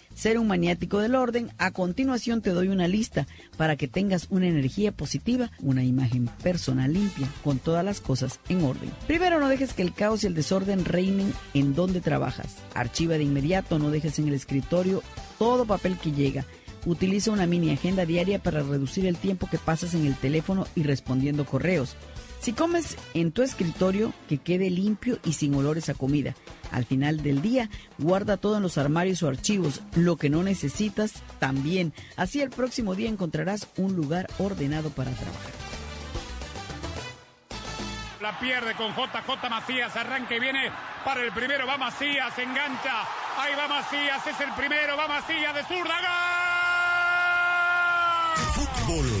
ser un maniático del orden, a continuación te doy una lista para que tengas una energía positiva, una imagen personal limpia, con todas las cosas en orden. Primero, no dejes que el caos y el desorden reinen en donde trabajas. Archiva de inmediato, no dejes en el escritorio todo papel que llega. Utiliza una mini agenda diaria para reducir el tiempo que pasas en el teléfono y respondiendo correos. Si comes en tu escritorio, que quede limpio y sin olores a comida. Al final del día, guarda todo en los armarios o archivos, lo que no necesitas también. Así el próximo día encontrarás un lugar ordenado para trabajar. La pierde con JJ Macías, arranca y viene para el primero, va Macías, engancha, ahí va Macías, es el primero, va Macías de zurda, Fútbol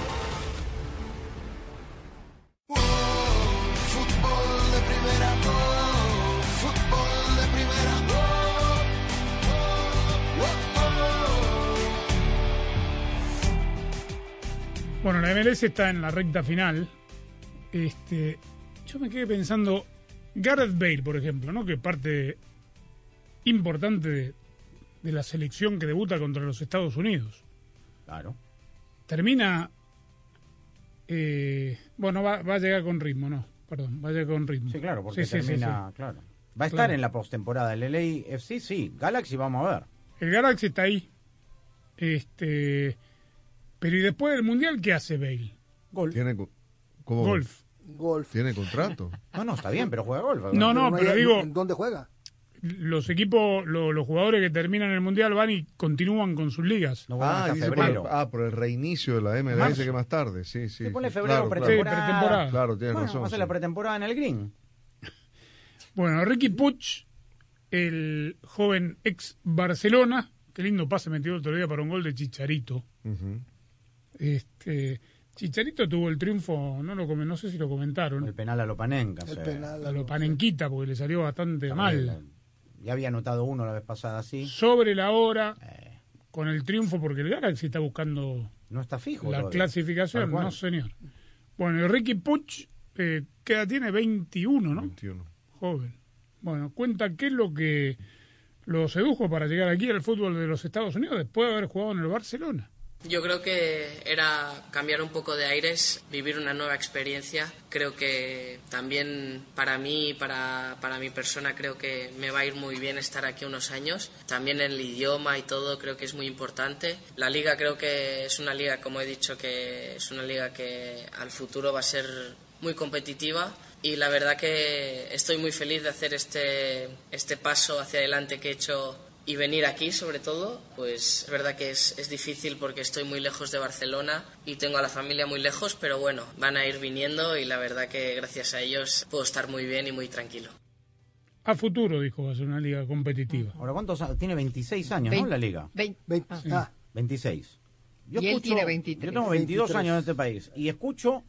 MLS está en la recta final. Este, yo me quedé pensando, Gareth Bale, por ejemplo, ¿no? Que parte importante de, de la selección que debuta contra los Estados Unidos. Claro. Termina. eh, bueno, va, va a llegar con ritmo, no, perdón, va a llegar con ritmo. Sí, claro, porque Sí, sí, sí, termina, sí. claro. Va a estar Claro. en la postemporada. El LAFC, sí. Galaxy, vamos a ver. El Galaxy está ahí. Este, pero y después del mundial, ¿qué hace Bale? Golf. Tiene, ¿cómo Golf. Golf. Tiene contrato. No, no, está bien, pero juega golf. No, no, pero digo, ¿En dónde juega? los equipos, lo- los jugadores que terminan el mundial van y continúan con sus ligas. No Ah, hasta dice febrero. por, ah, por el reinicio de la MLS Marzo. que más tarde, sí, sí. Se pone febrero Claro, pretemporada. Sí, pretemporada. Claro, tienes Bueno, razón. hace sí. la pretemporada en el Green. Bueno, Ricky Puch, el joven ex Barcelona, qué lindo pase metió el otro día para un gol de Chicharito. Ujú. Este, Chicharito tuvo el triunfo, no lo no sé si lo comentaron, El penal a Lopanenka. El sí. penal. a lo panenquita porque le salió bastante mal. Ya había anotado uno la vez pasada así. Sobre la hora, Eh. con el triunfo, porque el Galaxy está buscando No está fijo. la todavía. clasificación, no señor. Bueno, y Ricky Puch, eh, ¿qué edad tiene? 21, ¿no? 21. Joven. Bueno, cuenta qué es lo que lo sedujo para llegar aquí al fútbol de los Estados Unidos después de haber jugado en el Barcelona. Yo creo que era cambiar un poco de aires, vivir una nueva experiencia. Creo que también para mí, para, para mi persona, creo que me va a ir muy bien estar aquí unos años. También el idioma y todo creo que es muy importante. La liga creo que es una liga, como he dicho, que es una liga que al futuro va a ser muy competitiva y la verdad que estoy muy feliz de hacer este, este paso hacia adelante que he hecho y venir aquí sobre todo, pues es verdad que es, es difícil porque estoy muy lejos de Barcelona y tengo a la familia muy lejos, pero bueno, van a ir viniendo y la verdad que gracias a ellos puedo estar muy bien y muy tranquilo. A futuro, dijo, va a ser una liga competitiva. Ahora, ¿cuántos años? Tiene 26 años, ¿no? Vein- La liga. vein- Vein- ah. ah, 26. Yo Y él tiene 23. Yo tengo 22 23. años en este país y escucho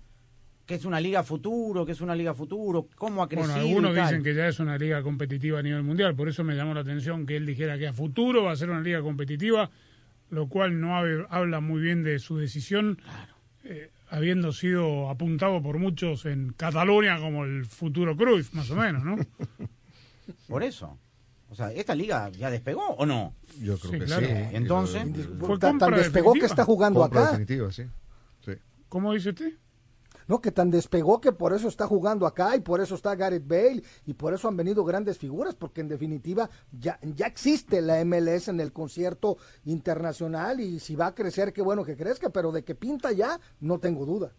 que es una liga futuro, que es una liga futuro, cómo ha crecido. Bueno, algunos y tal. dicen que ya es una liga competitiva a nivel mundial, por eso me llamó la atención que él dijera que a futuro va a ser una liga competitiva, lo cual no hab- habla muy bien de su decisión, eh, habiendo sido apuntado por muchos en Cataluña como el futuro Cruyff, más o menos, ¿no? Por eso. O sea, ¿esta liga ya despegó o no? Yo creo Sí, que claro. sí. Entonces, Fue tan, tan compra despegó que definitiva. está jugando Compra acá. definitiva, sí. sí. ¿Cómo dice usted? No, que tan despegó que por eso está jugando acá y por eso está Gareth Bale y por eso han venido grandes figuras, porque en definitiva ya, ya existe la MLS en el concierto internacional y si va a crecer, qué bueno que crezca, pero de que pinta ya, no tengo duda.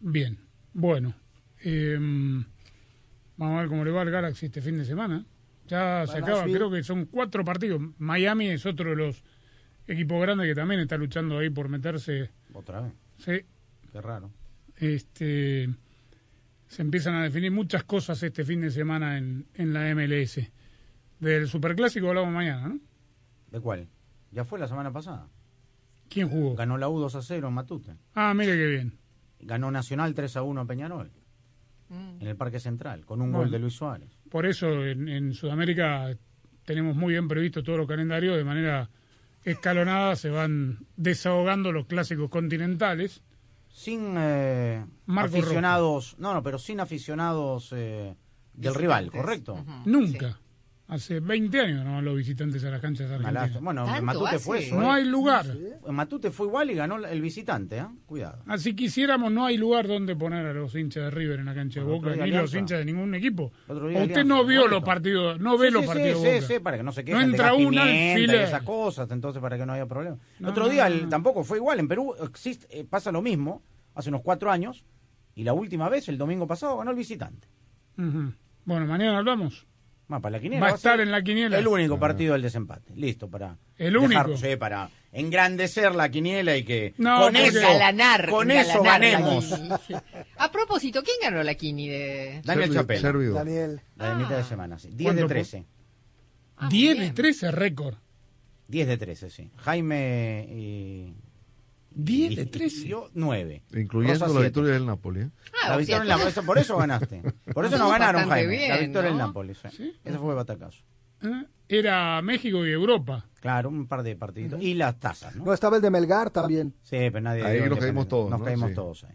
Bien, bueno. eh, vamos a ver cómo le va al Galaxy este fin de semana. Ya se acaba, creo que son cuatro partidos. Miami es otro de los equipos grandes que también está luchando ahí por meterse. otra vez. Sí, Qué raro. Este, se empiezan a definir muchas cosas este fin de semana en, en la MLS. Del Superclásico hablamos mañana, ¿no? ¿De cuál? Ya fue la semana pasada. ¿Quién jugó? Ganó la U 2 a 0 en Matute. Ah, mire qué bien. Ganó Nacional 3 a 1 a Peñarol. En el Parque Central, con un Bueno. gol de Luis Suárez. Por eso en, en Sudamérica tenemos muy bien previsto todos los calendarios, de manera escalonada se van desahogando los clásicos continentales. Sin eh, aficionados, no, no, pero sin aficionados eh, del rival, ¿correcto? Nunca. Hace 20 años no van los visitantes a las canchas argentinas. Bueno, en ¿Tanto Matute hace? fue eso. No ¿eh? hay lugar. En Matute fue igual y ganó el visitante, ¿eh? Cuidado. Así quisiéramos, no hay lugar donde poner a los hinchas de River en la cancha de Boca, ni los hinchas de ningún equipo. Otro día O usted Alianza, no vio los partidos, no ve Sí, los sí, partidos sí, de sí, Boca. sí, para que no se No entra y alfiler. esas cosas, entonces para que no haya problema. El otro día no, el- no. tampoco fue igual. En Perú existe, eh, pasa lo mismo, hace unos cuatro años, y la última vez, el domingo pasado, ganó el visitante. Bueno, mañana hablamos. Va, para la quiniela Va a estar en la quiniela. El único partido del desempate. Listo, para. El dejar- único. sí, para engrandecer la quiniela y que No, con eso. Engalanar, con eso engalanar la ganemos. A propósito, ¿quién ganó la Kini de...? Daniel. Servidor. Daniel. La de mitad de semana, sí. 10 de ¿Cuánto 13. Ah, 10 muy de bien. 13 récord. 10 de 13, sí. Jaime y. 10 de y- 13. y Yo, 9. Incluyendo Rosa, la siete. victoria del Napoli. ¿eh? Ah, La victoria la- eso- por eso ganaste. Por eso no Estuvo ganaron, Jaime. la bien, victoria del ¿no? Nápoles. sí. Ese fue batacazo. ¿eh? Era México y Europa. Claro, un par de partiditos. Y las tazas, ¿no? No, estaba el de Melgar también. Sí, pero nadie. Ahí nos caímos todos, Nos ¿no? caímos Sí. todos ahí.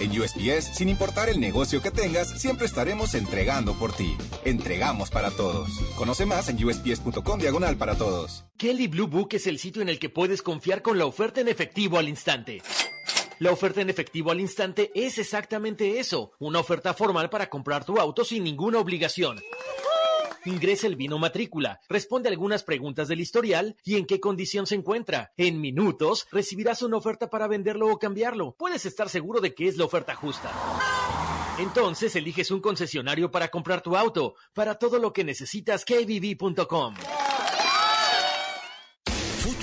En USPS, sin importar el negocio que tengas, siempre estaremos entregando por ti. Entregamos para todos. Conoce más en usps.com diagonal para todos. Kelly Blue Book es el sitio en el que puedes confiar con la oferta en efectivo al instante. La oferta en efectivo al instante es exactamente eso, una oferta formal para comprar tu auto sin ninguna obligación. Ingresa el vino matrícula, responde algunas preguntas del historial y en qué condición se encuentra. En minutos recibirás una oferta para venderlo o cambiarlo. Puedes estar seguro de que es la oferta justa. Entonces eliges un concesionario para comprar tu auto. Para todo lo que necesitas, kbb.com.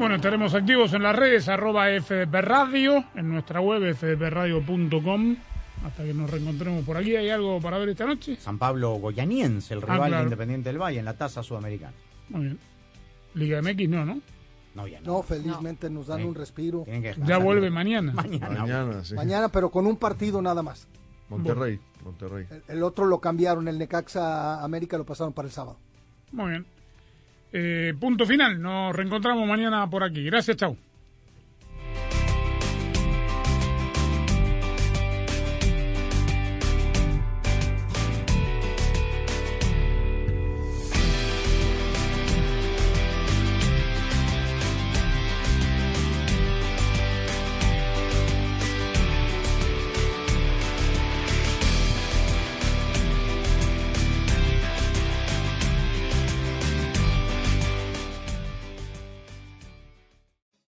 Bueno, estaremos activos en las redes, arroba FDP Radio, en nuestra web fdpradio.com. Hasta que nos reencontremos por aquí. ¿Hay algo para ver esta noche? San Pablo Goyaniense, el Ah, rival de. Independiente del Valle en la tasa sudamericana. Muy bien. Liga MX no, ¿no? No, ya No, felizmente nos dan Sí. un respiro. Ya vuelve mañana. Mañana. Mañana, sí. Mañana, pero con un partido nada más. Monterrey, Monterrey. El, el otro lo cambiaron, el Necaxa América lo pasaron para el sábado. Muy bien. Eh, punto final. Nos reencontramos mañana por aquí. Gracias, chao.